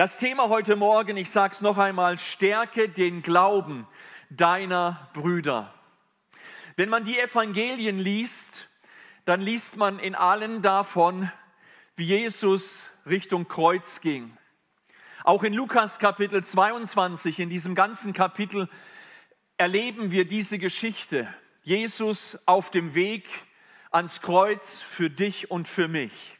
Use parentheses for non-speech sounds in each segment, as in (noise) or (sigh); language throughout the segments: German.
Das Thema heute Morgen, ich sage es noch einmal, stärke den Glauben deiner Brüder. Wenn man die Evangelien liest, dann liest man in allen davon, wie Jesus Richtung Kreuz ging. Auch in Lukas Kapitel 22, in diesem ganzen Kapitel, erleben wir diese Geschichte. Jesus auf dem Weg ans Kreuz für dich und für mich.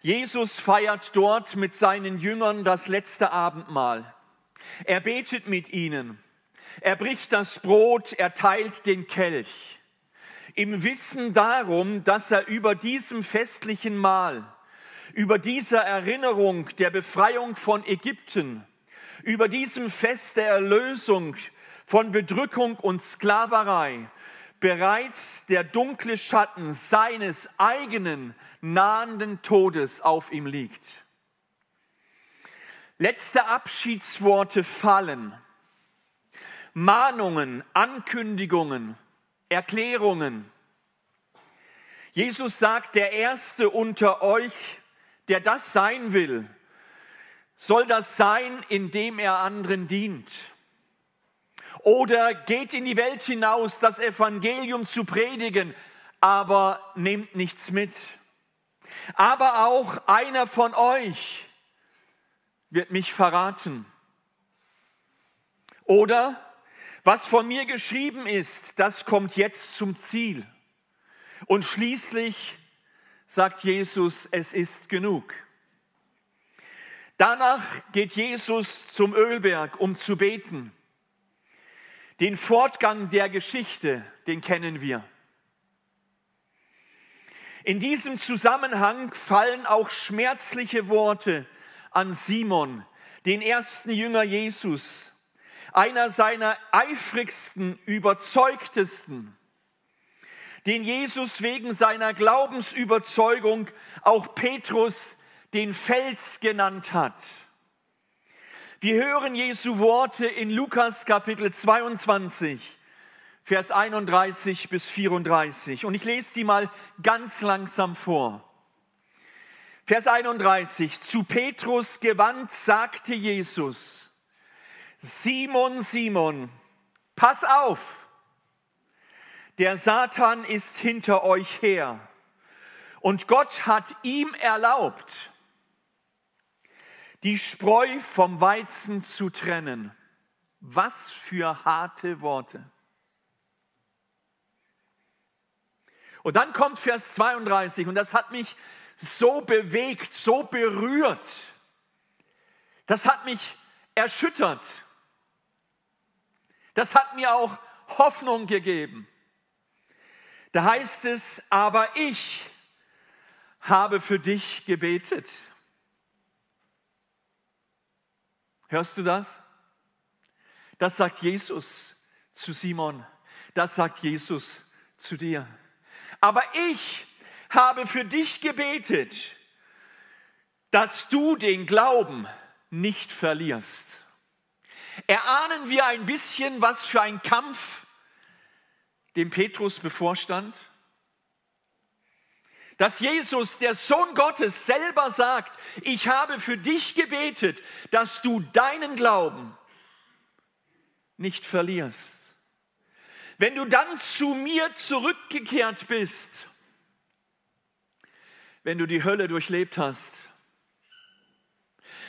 Jesus feiert dort mit seinen Jüngern das letzte Abendmahl. Er betet mit ihnen. Er bricht das Brot, er teilt den Kelch. Im Wissen darum, dass er über diesem festlichen Mahl, über dieser Erinnerung der Befreiung von Ägypten, über diesem Fest der Erlösung von Bedrückung und Sklaverei bereits der dunkle Schatten seines eigenen nahenden Todes auf ihm liegt. Letzte Abschiedsworte fallen. Mahnungen, Ankündigungen, Erklärungen. Jesus sagt, der Erste unter euch, der das sein will, soll das sein, indem er anderen dient. Oder geht in die Welt hinaus, das Evangelium zu predigen, aber nehmt nichts mit. Aber auch einer von euch wird mich verraten. Oder was von mir geschrieben ist, das kommt jetzt zum Ziel. Und schließlich sagt Jesus, es ist genug. Danach geht Jesus zum Ölberg, um zu beten. Den Fortgang der Geschichte, den kennen wir. In diesem Zusammenhang fallen auch schmerzliche Worte an Simon, den ersten Jünger Jesus, einer seiner eifrigsten, überzeugtesten, den Jesus wegen seiner Glaubensüberzeugung auch Petrus den Fels genannt hat. Wir hören Jesu Worte in Lukas Kapitel 22, Vers 31 bis 34. Und ich lese die mal ganz langsam vor. Vers 31. Zu Petrus gewandt sagte Jesus, Simon, Simon, pass auf, der Satan ist hinter euch her. Und Gott hat ihm erlaubt, die Spreu vom Weizen zu trennen. Was für harte Worte. Und dann kommt Vers 32 und das hat mich so bewegt, so berührt. Das hat mich erschüttert. Das hat mir auch Hoffnung gegeben. Da heißt es, aber ich habe für dich gebetet. Hörst du das? Das sagt Jesus zu Simon. Das sagt Jesus zu dir. Aber ich habe für dich gebetet, dass du den Glauben nicht verlierst. Erahnen wir ein bisschen, was für ein Kampf dem Petrus bevorstand? Dass Jesus, der Sohn Gottes, selber sagt, ich habe für dich gebetet, dass du deinen Glauben nicht verlierst. Wenn du dann zu mir zurückgekehrt bist, wenn du die Hölle durchlebt hast,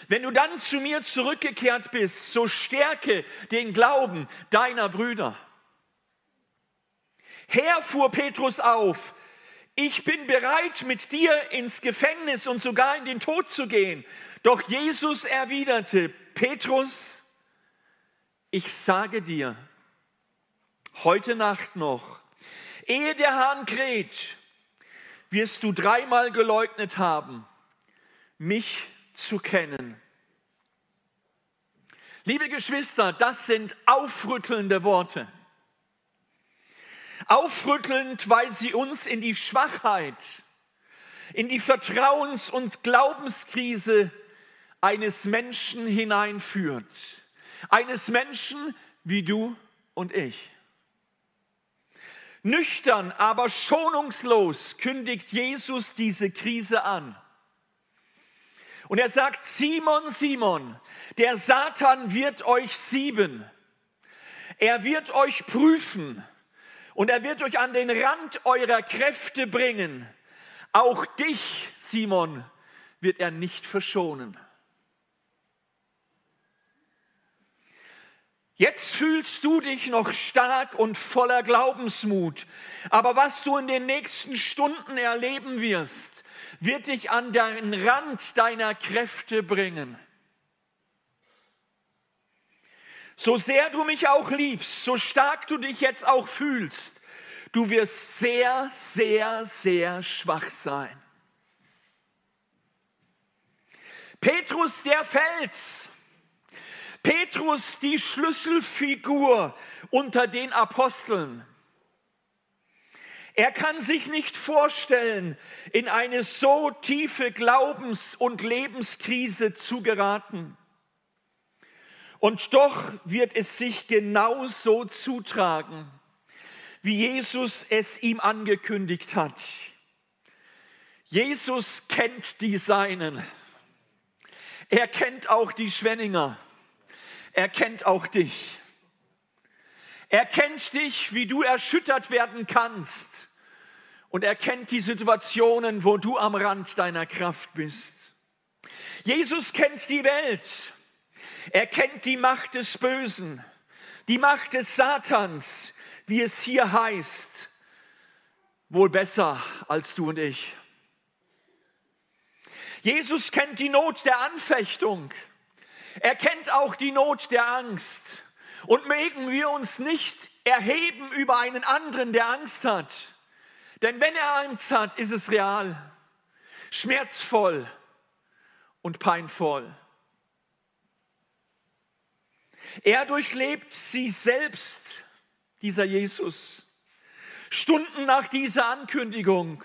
wenn du dann zu mir zurückgekehrt bist, so stärke den Glauben deiner Brüder. Herr fuhr Petrus auf, ich bin bereit, mit dir ins Gefängnis und sogar in den Tod zu gehen. Doch Jesus erwiderte, Petrus, ich sage dir, heute Nacht noch, ehe der Hahn kräht, wirst du dreimal geleugnet haben, mich zu kennen. Liebe Geschwister, das sind aufrüttelnde Worte. Aufrüttelnd, weil sie uns in die Schwachheit, in die Vertrauens- und Glaubenskrise eines Menschen hineinführt. Eines Menschen wie du und ich. Nüchtern, aber schonungslos kündigt Jesus diese Krise an. Und er sagt, Simon, Simon, der Satan wird euch sieben. Er wird euch prüfen und er wird euch an den Rand eurer Kräfte bringen. Auch dich, Simon, wird er nicht verschonen. Jetzt fühlst du dich noch stark und voller Glaubensmut, aber was du in den nächsten Stunden erleben wirst, wird dich an den Rand deiner Kräfte bringen. So sehr du mich auch liebst, so stark du dich jetzt auch fühlst, du wirst sehr, sehr, sehr schwach sein. Petrus der Fels, Petrus die Schlüsselfigur unter den Aposteln. Er kann sich nicht vorstellen, in eine so tiefe Glaubens- und Lebenskrise zu geraten. Und doch wird es sich genauso zutragen, wie Jesus es ihm angekündigt hat. Jesus kennt die Seinen. Er kennt auch die Schwenninger. Er kennt auch dich. Er kennt dich, wie du erschüttert werden kannst. Und er kennt die Situationen, wo du am Rand deiner Kraft bist. Jesus kennt die Welt. Er kennt die Macht des Bösen, die Macht des Satans, wie es hier heißt. Wohl besser als du und ich. Jesus kennt die Not der Anfechtung. Er kennt auch die Not der Angst. Und mögen wir uns nicht erheben über einen anderen, der Angst hat. Denn wenn er Angst hat, ist es real, schmerzvoll und peinvoll. Er durchlebt sie selbst, dieser Jesus. Stunden nach dieser Ankündigung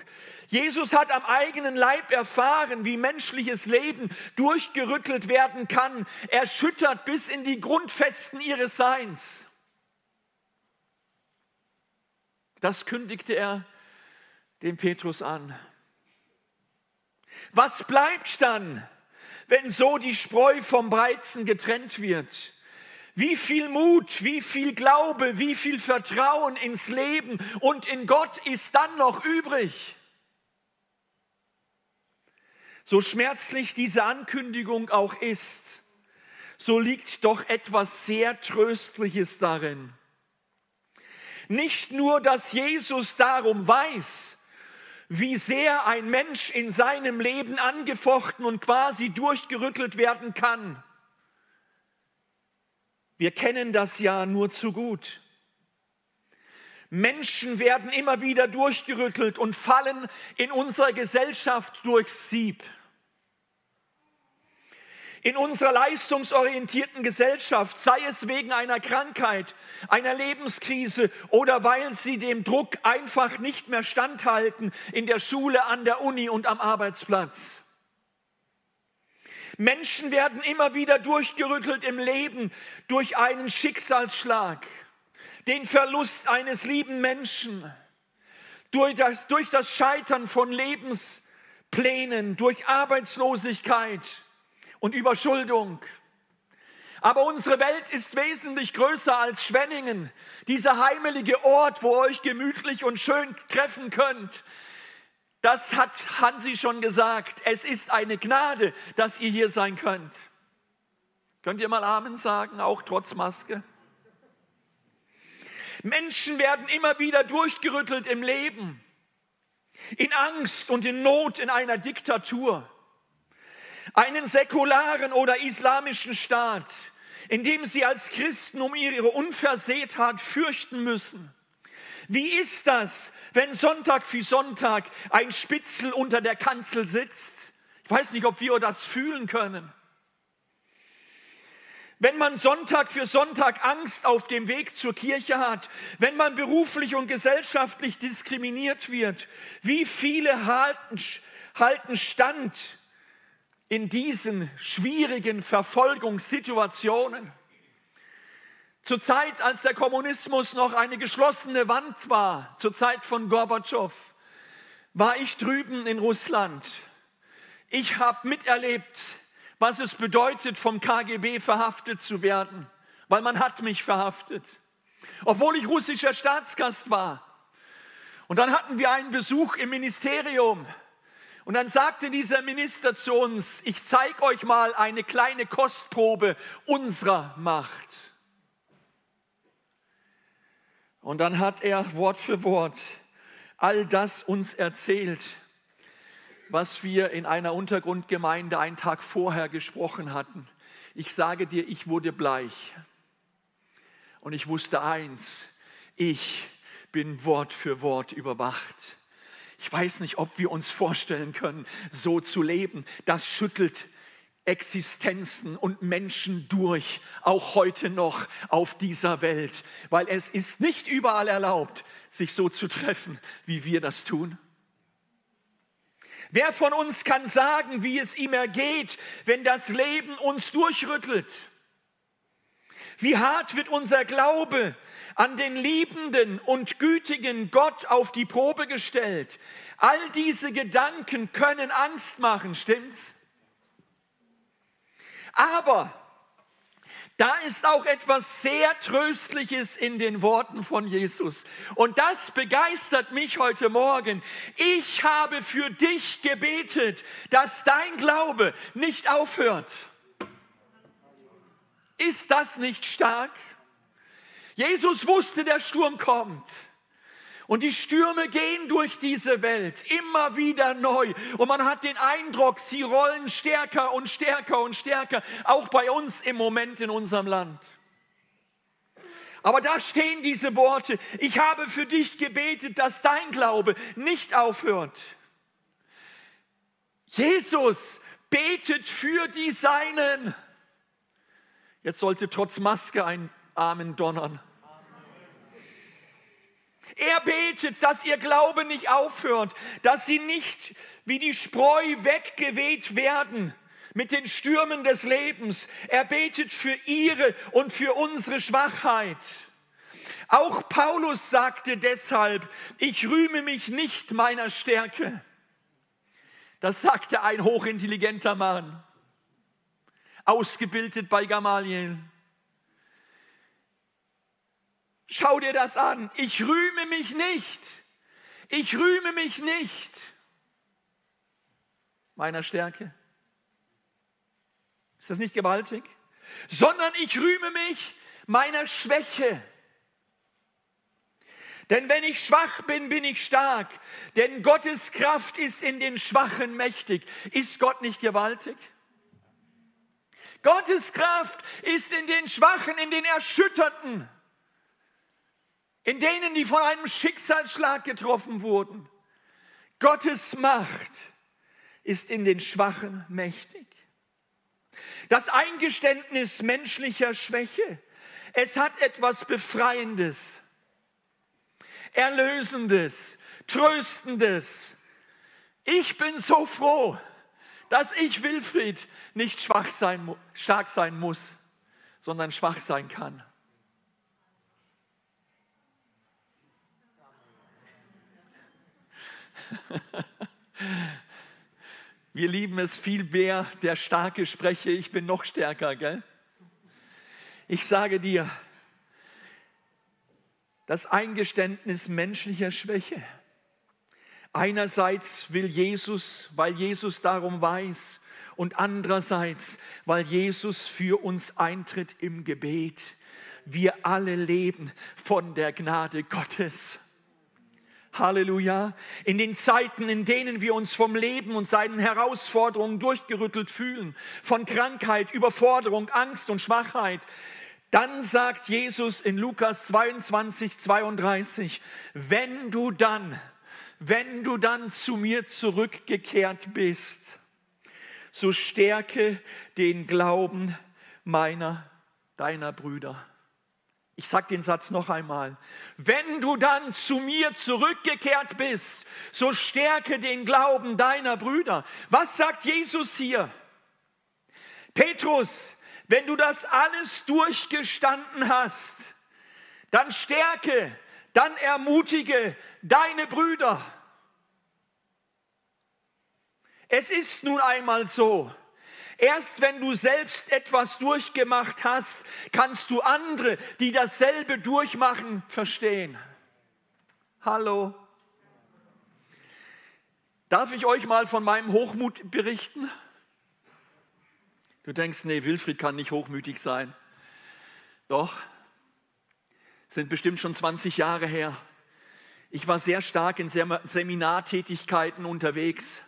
Jesus hat am eigenen Leib erfahren, wie menschliches Leben durchgerüttelt werden kann, erschüttert bis in die Grundfesten ihres Seins. Das kündigte er dem Petrus an. Was bleibt dann, wenn so die Spreu vom Breizen getrennt wird? Wie viel Mut, wie viel Glaube, wie viel Vertrauen ins Leben und in Gott ist dann noch übrig? So schmerzlich diese Ankündigung auch ist, so liegt doch etwas sehr Tröstliches darin. Nicht nur, dass Jesus darum weiß, wie sehr ein Mensch in seinem Leben angefochten und quasi durchgerüttelt werden kann. Wir kennen das ja nur zu gut. Menschen werden immer wieder durchgerüttelt und fallen in unserer Gesellschaft durchs Sieb. In unserer leistungsorientierten Gesellschaft, sei es wegen einer Krankheit, einer Lebenskrise oder weil sie dem Druck einfach nicht mehr standhalten in der Schule, an der Uni und am Arbeitsplatz. Menschen werden immer wieder durchgerüttelt im Leben durch einen Schicksalsschlag den Verlust eines lieben Menschen, durch das, durch das Scheitern von Lebensplänen, durch Arbeitslosigkeit und Überschuldung. Aber unsere Welt ist wesentlich größer als Schwenningen, dieser heimelige Ort, wo ihr euch gemütlich und schön treffen könnt. Das hat Hansi schon gesagt. Es ist eine Gnade, dass ihr hier sein könnt. Könnt ihr mal Amen sagen, auch trotz Maske? Menschen werden immer wieder durchgerüttelt im Leben, in Angst und in Not in einer Diktatur, einen säkularen oder islamischen Staat, in dem sie als Christen um ihre Unversehrtheit fürchten müssen. Wie ist das, wenn Sonntag für Sonntag ein Spitzel unter der Kanzel sitzt? Ich weiß nicht, ob wir das fühlen können. Wenn man Sonntag für Sonntag Angst auf dem Weg zur Kirche hat, wenn man beruflich und gesellschaftlich diskriminiert wird, wie viele halten, halten stand in diesen schwierigen Verfolgungssituationen? Zur Zeit, als der Kommunismus noch eine geschlossene Wand war, zur Zeit von Gorbatschow, war ich drüben in Russland Ich habe miterlebt, was es bedeutet, vom KGB verhaftet zu werden, weil man hat mich verhaftet, obwohl ich russischer Staatsgast war. Und dann hatten wir einen Besuch im Ministerium. Und dann sagte dieser Minister zu uns, ich zeige euch mal eine kleine Kostprobe unserer Macht. Und dann hat er Wort für Wort all das uns erzählt, was wir in einer Untergrundgemeinde einen Tag vorher gesprochen hatten. Ich sage dir, ich wurde bleich. Und ich wusste eins, ich bin Wort für Wort überwacht. Ich weiß nicht, ob wir uns vorstellen können, so zu leben. Das schüttelt Existenzen und Menschen durch, auch heute noch auf dieser Welt, weil es ist nicht überall erlaubt, sich so zu treffen, wie wir das tun. Wer von uns kann sagen, wie es ihm ergeht, wenn das Leben uns durchrüttelt? Wie hart wird unser Glaube an den liebenden und gütigen Gott auf die Probe gestellt? All diese Gedanken können Angst machen, stimmt's? Aber da ist auch etwas sehr Tröstliches in den Worten von Jesus. Und das begeistert mich heute Morgen. Ich habe für dich gebetet, dass dein Glaube nicht aufhört. Ist das nicht stark? Jesus wusste, der Sturm kommt. Und die Stürme gehen durch diese Welt immer wieder neu. Und man hat den Eindruck, sie rollen stärker und stärker und stärker, auch bei uns im Moment in unserem Land. Aber da stehen diese Worte, ich habe für dich gebetet, dass dein Glaube nicht aufhört. Jesus betet für die Seinen. Jetzt sollte trotz Maske ein Amen donnern. Er betet, dass ihr Glaube nicht aufhört, dass sie nicht wie die Spreu weggeweht werden mit den Stürmen des Lebens. Er betet für ihre und für unsere Schwachheit. Auch Paulus sagte deshalb, ich rühme mich nicht meiner Stärke. Das sagte ein hochintelligenter Mann, ausgebildet bei Gamaliel. Schau dir das an. Ich rühme mich nicht. Ich rühme mich nicht meiner Stärke. Ist das nicht gewaltig? Sondern ich rühme mich meiner Schwäche. Denn wenn ich schwach bin, bin ich stark. Denn Gottes Kraft ist in den Schwachen mächtig. Ist Gott nicht gewaltig? Gottes Kraft ist in den Schwachen, in den Erschütterten in denen, die von einem Schicksalsschlag getroffen wurden. Gottes Macht ist in den Schwachen mächtig. Das Eingeständnis menschlicher Schwäche, es hat etwas Befreiendes, Erlösendes, Tröstendes. Ich bin so froh, dass ich Wilfried nicht schwach sein, stark sein muss, sondern schwach sein kann. (laughs) Wir lieben es viel mehr, der Starke spreche, ich bin noch stärker, gell? Ich sage dir, das Eingeständnis menschlicher Schwäche. Einerseits will Jesus, weil Jesus darum weiß, und andererseits, weil Jesus für uns eintritt im Gebet. Wir alle leben von der Gnade Gottes. Halleluja. In den Zeiten, in denen wir uns vom Leben und seinen Herausforderungen durchgerüttelt fühlen, von Krankheit, Überforderung, Angst und Schwachheit, dann sagt Jesus in Lukas 22, 32, wenn du dann, wenn du dann zu mir zurückgekehrt bist, so stärke den Glauben meiner, deiner Brüder. Ich sage den Satz noch einmal. Wenn du dann zu mir zurückgekehrt bist, so stärke den Glauben deiner Brüder. Was sagt Jesus hier? Petrus, wenn du das alles durchgestanden hast, dann stärke, dann ermutige deine Brüder. Es ist nun einmal so. Erst wenn du selbst etwas durchgemacht hast, kannst du andere, die dasselbe durchmachen, verstehen. Hallo. Darf ich euch mal von meinem Hochmut berichten? Du denkst, nee, Wilfried kann nicht hochmütig sein. Doch, sind bestimmt schon 20 Jahre her. Ich war sehr stark in Seminartätigkeiten unterwegs,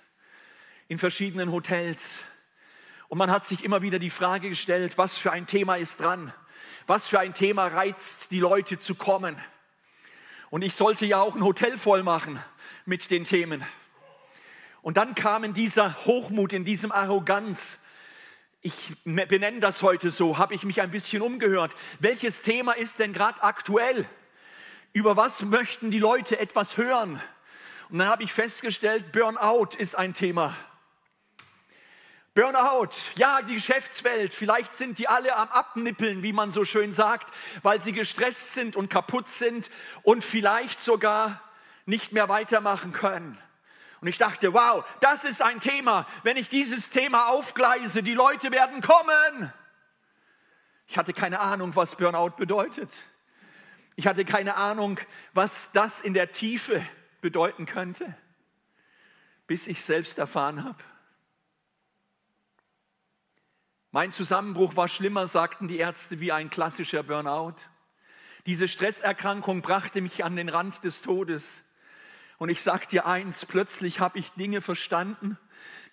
in verschiedenen Hotels. Und man hat sich immer wieder die Frage gestellt, was für ein Thema ist dran? Was für ein Thema reizt die Leute zu kommen? Und ich sollte ja auch ein Hotel voll machen mit den Themen. Und dann kam in dieser Hochmut, in diesem Arroganz, ich benenne das heute so, habe ich mich ein bisschen umgehört. Welches Thema ist denn gerade aktuell? Über was möchten die Leute etwas hören? Und dann habe ich festgestellt, Burnout ist ein Thema. Burnout, ja, die Geschäftswelt, vielleicht sind die alle am Abnippeln, wie man so schön sagt, weil sie gestresst sind und kaputt sind und vielleicht sogar nicht mehr weitermachen können. Und ich dachte, wow, das ist ein Thema. Wenn ich dieses Thema aufgleise, die Leute werden kommen. Ich hatte keine Ahnung, was Burnout bedeutet. Ich hatte keine Ahnung, was das in der Tiefe bedeuten könnte, bis ich selbst erfahren habe. Mein Zusammenbruch war schlimmer, sagten die Ärzte, wie ein klassischer Burnout. Diese Stresserkrankung brachte mich an den Rand des Todes. Und ich sage dir eins, plötzlich habe ich Dinge verstanden,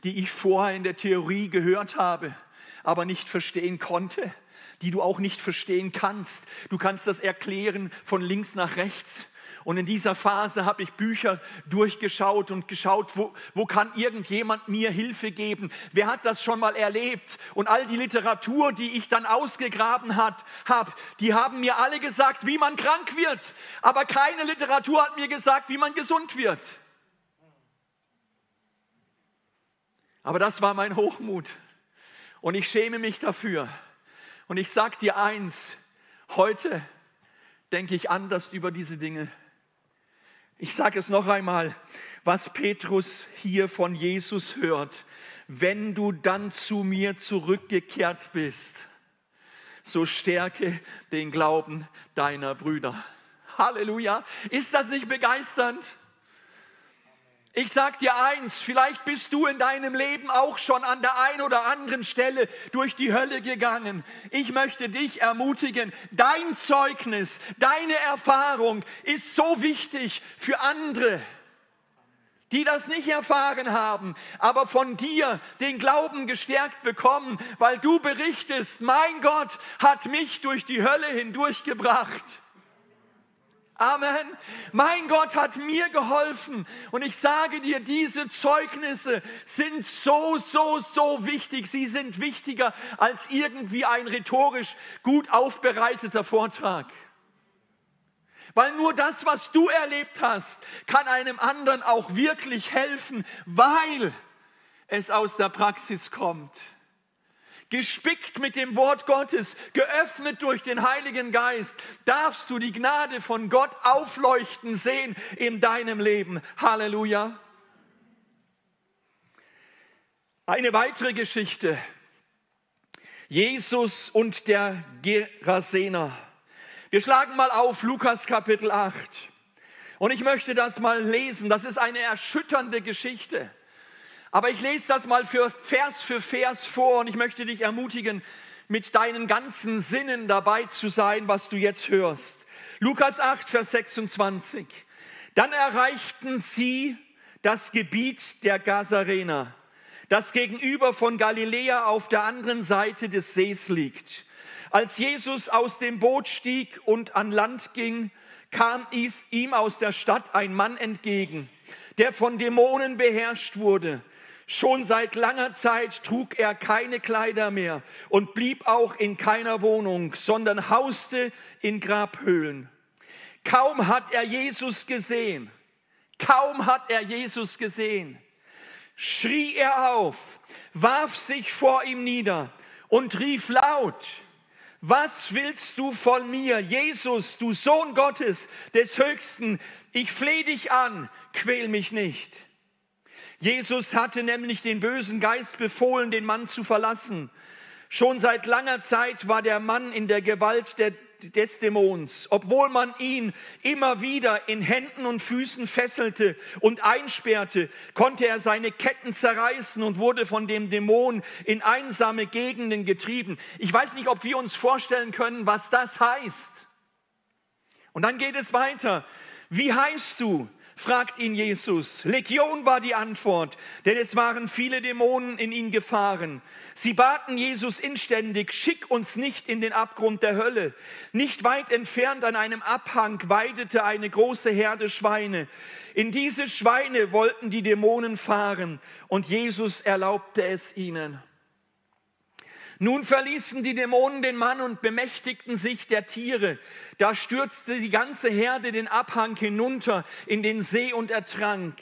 die ich vorher in der Theorie gehört habe, aber nicht verstehen konnte, die du auch nicht verstehen kannst. Du kannst das erklären von links nach rechts. Und in dieser Phase habe ich Bücher durchgeschaut und geschaut, wo, wo kann irgendjemand mir Hilfe geben? Wer hat das schon mal erlebt? Und all die Literatur, die ich dann ausgegraben habe, die haben mir alle gesagt, wie man krank wird. Aber keine Literatur hat mir gesagt, wie man gesund wird. Aber das war mein Hochmut. Und ich schäme mich dafür. Und ich sage dir eins, heute denke ich anders über diese Dinge. Ich sage es noch einmal, was Petrus hier von Jesus hört. Wenn du dann zu mir zurückgekehrt bist, so stärke den Glauben deiner Brüder. Halleluja. Ist das nicht begeisternd? Ich sag dir eins, vielleicht bist du in deinem Leben auch schon an der einen oder anderen Stelle durch die Hölle gegangen. Ich möchte dich ermutigen, dein Zeugnis, deine Erfahrung ist so wichtig für andere, die das nicht erfahren haben, aber von dir den Glauben gestärkt bekommen, weil du berichtest, mein Gott hat mich durch die Hölle hindurchgebracht. Amen. Mein Gott hat mir geholfen. Und ich sage dir, diese Zeugnisse sind so, so, so wichtig. Sie sind wichtiger als irgendwie ein rhetorisch gut aufbereiteter Vortrag. Weil nur das, was du erlebt hast, kann einem anderen auch wirklich helfen, weil es aus der Praxis kommt gespickt mit dem Wort Gottes, geöffnet durch den Heiligen Geist, darfst du die Gnade von Gott aufleuchten sehen in deinem Leben. Halleluja. Eine weitere Geschichte. Jesus und der Gerasener. Wir schlagen mal auf Lukas Kapitel 8. Und ich möchte das mal lesen. Das ist eine erschütternde Geschichte. Aber ich lese das mal für Vers für Vers vor und ich möchte dich ermutigen, mit deinen ganzen Sinnen dabei zu sein, was du jetzt hörst. Lukas 8, Vers 26. Dann erreichten sie das Gebiet der Gazarener, das gegenüber von Galiläa auf der anderen Seite des Sees liegt. Als Jesus aus dem Boot stieg und an Land ging, kam ihm aus der Stadt ein Mann entgegen, der von Dämonen beherrscht wurde. Schon seit langer Zeit trug er keine Kleider mehr und blieb auch in keiner Wohnung, sondern hauste in Grabhöhlen. Kaum hat er Jesus gesehen, kaum hat er Jesus gesehen, schrie er auf, warf sich vor ihm nieder und rief laut, was willst du von mir, Jesus, du Sohn Gottes des Höchsten? Ich flehe dich an, quäl mich nicht. Jesus hatte nämlich den bösen Geist befohlen, den Mann zu verlassen. Schon seit langer Zeit war der Mann in der Gewalt der, des Dämons. Obwohl man ihn immer wieder in Händen und Füßen fesselte und einsperrte, konnte er seine Ketten zerreißen und wurde von dem Dämon in einsame Gegenden getrieben. Ich weiß nicht, ob wir uns vorstellen können, was das heißt. Und dann geht es weiter. Wie heißt du? Fragt ihn Jesus. Legion war die Antwort, denn es waren viele Dämonen in ihn gefahren. Sie baten Jesus inständig, schick uns nicht in den Abgrund der Hölle. Nicht weit entfernt an einem Abhang weidete eine große Herde Schweine. In diese Schweine wollten die Dämonen fahren und Jesus erlaubte es ihnen. Nun verließen die Dämonen den Mann und bemächtigten sich der Tiere. Da stürzte die ganze Herde den Abhang hinunter in den See und ertrank.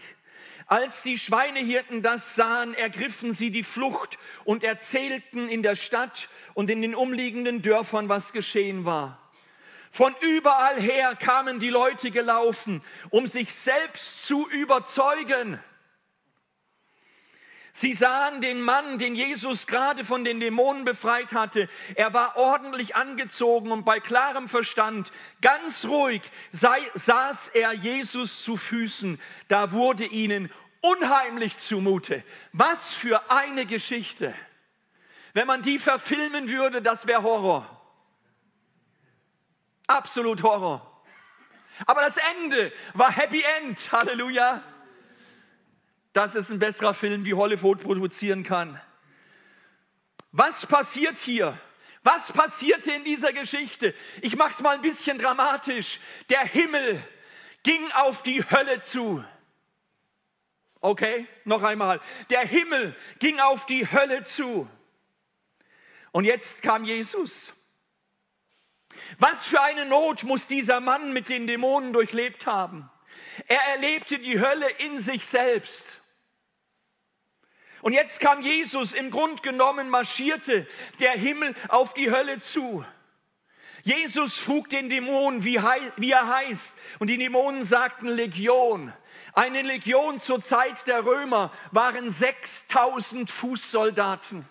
Als die Schweinehirten das sahen, ergriffen sie die Flucht und erzählten in der Stadt und in den umliegenden Dörfern, was geschehen war. Von überall her kamen die Leute gelaufen, um sich selbst zu überzeugen. Sie sahen den Mann, den Jesus gerade von den Dämonen befreit hatte. Er war ordentlich angezogen und bei klarem Verstand, ganz ruhig, sei, saß er Jesus zu Füßen. Da wurde ihnen unheimlich zumute. Was für eine Geschichte. Wenn man die verfilmen würde, das wäre Horror. Absolut Horror. Aber das Ende war Happy End. Halleluja. Das ist ein besserer Film, wie Hollywood produzieren kann. Was passiert hier? Was passierte in dieser Geschichte? Ich mache es mal ein bisschen dramatisch. Der Himmel ging auf die Hölle zu. Okay, noch einmal. Der Himmel ging auf die Hölle zu. Und jetzt kam Jesus. Was für eine Not muss dieser Mann mit den Dämonen durchlebt haben? Er erlebte die Hölle in sich selbst. Und jetzt kam Jesus, im Grund genommen marschierte der Himmel auf die Hölle zu. Jesus frug den Dämonen, wie, wie er heißt. Und die Dämonen sagten Legion. Eine Legion zur Zeit der Römer waren 6000 Fußsoldaten.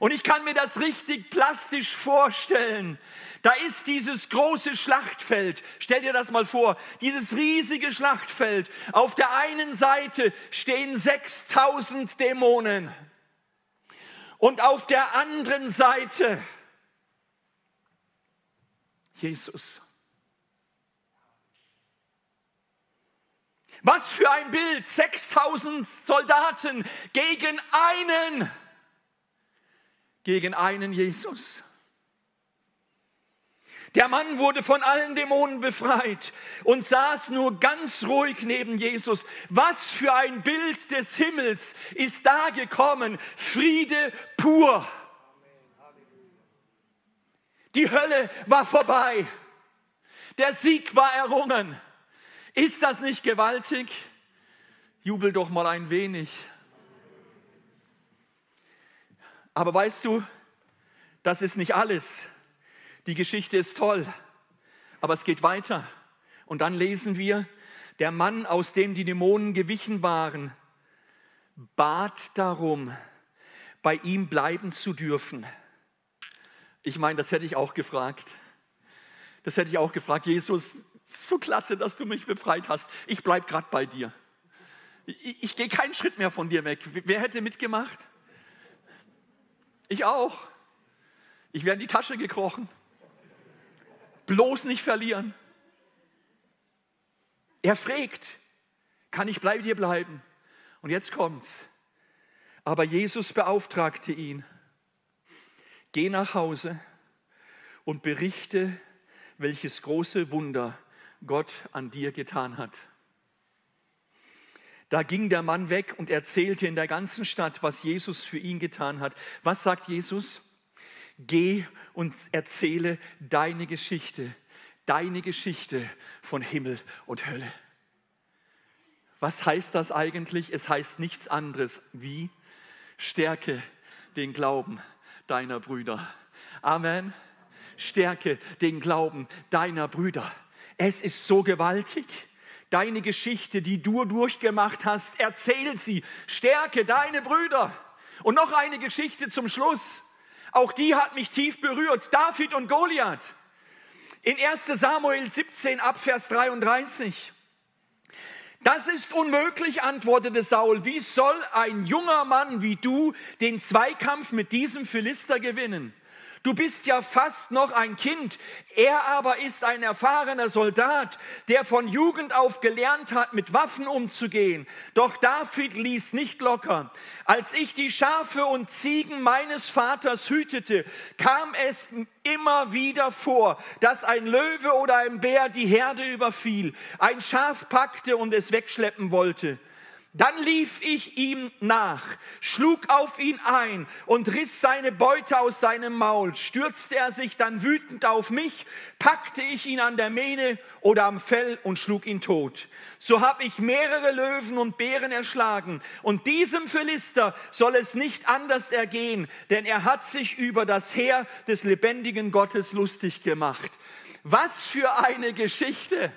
Und ich kann mir das richtig plastisch vorstellen. Da ist dieses große Schlachtfeld. Stell dir das mal vor. Dieses riesige Schlachtfeld. Auf der einen Seite stehen 6000 Dämonen. Und auf der anderen Seite Jesus. Was für ein Bild. 6000 Soldaten gegen einen. Gegen einen Jesus. Der Mann wurde von allen Dämonen befreit und saß nur ganz ruhig neben Jesus. Was für ein Bild des Himmels ist da gekommen. Friede pur. Die Hölle war vorbei. Der Sieg war errungen. Ist das nicht gewaltig? Jubel doch mal ein wenig. Aber weißt du, das ist nicht alles. Die Geschichte ist toll, aber es geht weiter. Und dann lesen wir, der Mann, aus dem die Dämonen gewichen waren, bat darum, bei ihm bleiben zu dürfen. Ich meine, das hätte ich auch gefragt. Das hätte ich auch gefragt. Jesus, so klasse, dass du mich befreit hast. Ich bleibe gerade bei dir. Ich, ich gehe keinen Schritt mehr von dir weg. Wer hätte mitgemacht? Ich auch. Ich wäre in die Tasche gekrochen. Bloß nicht verlieren. Er fragt, kann ich bei dir bleiben? Und jetzt kommt's. Aber Jesus beauftragte ihn, geh nach Hause und berichte, welches große Wunder Gott an dir getan hat. Da ging der Mann weg und erzählte in der ganzen Stadt, was Jesus für ihn getan hat. Was sagt Jesus? Geh und erzähle deine Geschichte, deine Geschichte von Himmel und Hölle. Was heißt das eigentlich? Es heißt nichts anderes wie stärke den Glauben deiner Brüder. Amen. Stärke den Glauben deiner Brüder. Es ist so gewaltig deine Geschichte, die du durchgemacht hast, erzähl sie, stärke deine Brüder. Und noch eine Geschichte zum Schluss. Auch die hat mich tief berührt. David und Goliath. In 1 Samuel 17 ab Vers 33. Das ist unmöglich, antwortete Saul. Wie soll ein junger Mann wie du den Zweikampf mit diesem Philister gewinnen? Du bist ja fast noch ein Kind. Er aber ist ein erfahrener Soldat, der von Jugend auf gelernt hat, mit Waffen umzugehen. Doch David ließ nicht locker. Als ich die Schafe und Ziegen meines Vaters hütete, kam es immer wieder vor, dass ein Löwe oder ein Bär die Herde überfiel, ein Schaf packte und es wegschleppen wollte. Dann lief ich ihm nach, schlug auf ihn ein und riss seine Beute aus seinem Maul. Stürzte er sich dann wütend auf mich, packte ich ihn an der Mähne oder am Fell und schlug ihn tot. So habe ich mehrere Löwen und Bären erschlagen. Und diesem Philister soll es nicht anders ergehen, denn er hat sich über das Heer des lebendigen Gottes lustig gemacht. Was für eine Geschichte!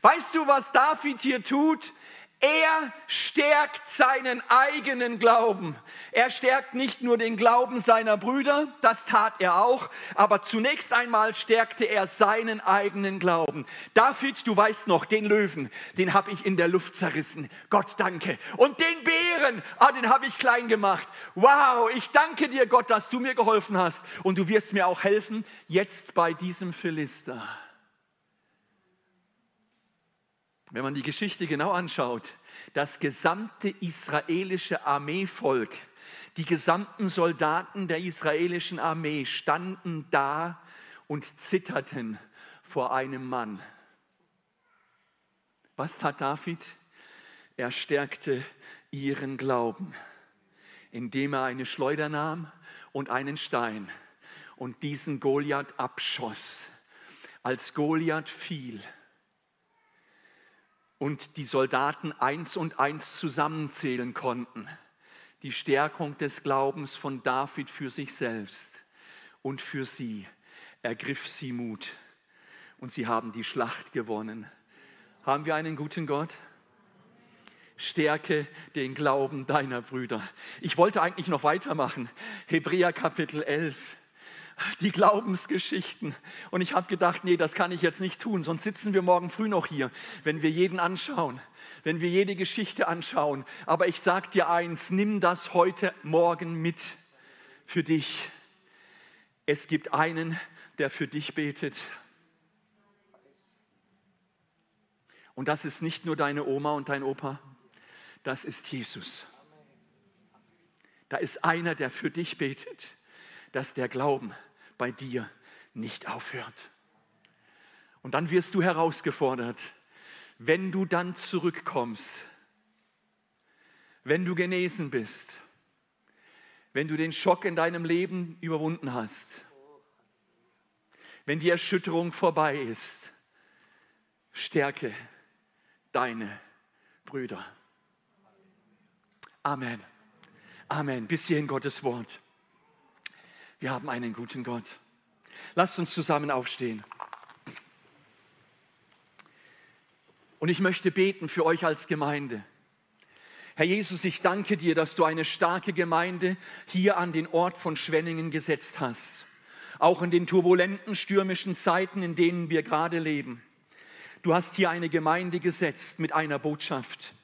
Weißt du, was David hier tut? Er stärkt seinen eigenen Glauben. Er stärkt nicht nur den Glauben seiner Brüder, das tat er auch, aber zunächst einmal stärkte er seinen eigenen Glauben. David, du weißt noch, den Löwen, den habe ich in der Luft zerrissen. Gott danke. Und den Bären, ah, den habe ich klein gemacht. Wow, ich danke dir, Gott, dass du mir geholfen hast. Und du wirst mir auch helfen, jetzt bei diesem Philister. Wenn man die Geschichte genau anschaut, das gesamte israelische Armeevolk, die gesamten Soldaten der israelischen Armee standen da und zitterten vor einem Mann. Was tat David? Er stärkte ihren Glauben, indem er eine Schleuder nahm und einen Stein und diesen Goliath abschoss. Als Goliath fiel, und die Soldaten eins und eins zusammenzählen konnten. Die Stärkung des Glaubens von David für sich selbst und für sie ergriff sie Mut und sie haben die Schlacht gewonnen. Haben wir einen guten Gott? Stärke den Glauben deiner Brüder. Ich wollte eigentlich noch weitermachen. Hebräer Kapitel 11 die Glaubensgeschichten. Und ich habe gedacht, nee, das kann ich jetzt nicht tun, sonst sitzen wir morgen früh noch hier, wenn wir jeden anschauen, wenn wir jede Geschichte anschauen. Aber ich sage dir eins, nimm das heute Morgen mit für dich. Es gibt einen, der für dich betet. Und das ist nicht nur deine Oma und dein Opa, das ist Jesus. Da ist einer, der für dich betet, dass der Glauben bei dir nicht aufhört. Und dann wirst du herausgefordert, wenn du dann zurückkommst, wenn du genesen bist, wenn du den Schock in deinem Leben überwunden hast, wenn die Erschütterung vorbei ist, stärke deine Brüder. Amen. Amen. Bis hierhin Gottes Wort. Wir haben einen guten Gott. Lasst uns zusammen aufstehen. Und ich möchte beten für euch als Gemeinde. Herr Jesus, ich danke dir, dass du eine starke Gemeinde hier an den Ort von Schwenningen gesetzt hast. Auch in den turbulenten, stürmischen Zeiten, in denen wir gerade leben. Du hast hier eine Gemeinde gesetzt mit einer Botschaft.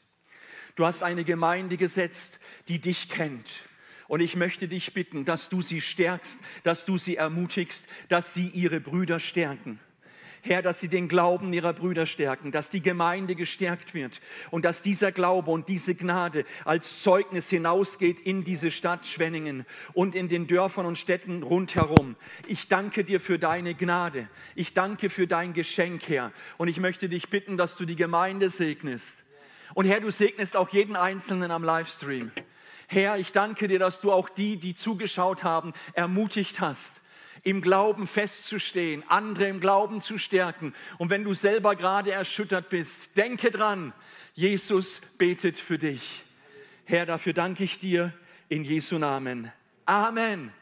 Du hast eine Gemeinde gesetzt, die dich kennt, und ich möchte dich bitten, dass du sie stärkst, dass du sie ermutigst, dass sie ihre Brüder stärken. Herr, dass sie den Glauben ihrer Brüder stärken, dass die Gemeinde gestärkt wird und dass dieser Glaube und diese Gnade als Zeugnis hinausgeht in diese Stadt Schwenningen und in den Dörfern und Städten rundherum. Ich danke dir für deine Gnade. Ich danke für dein Geschenk, Herr. Und ich möchte dich bitten, dass du die Gemeinde segnest. Und Herr, du segnest auch jeden Einzelnen am Livestream. Herr, ich danke dir, dass du auch die, die zugeschaut haben, ermutigt hast, im Glauben festzustehen, andere im Glauben zu stärken. Und wenn du selber gerade erschüttert bist, denke dran, Jesus betet für dich. Herr, dafür danke ich dir in Jesu Namen. Amen.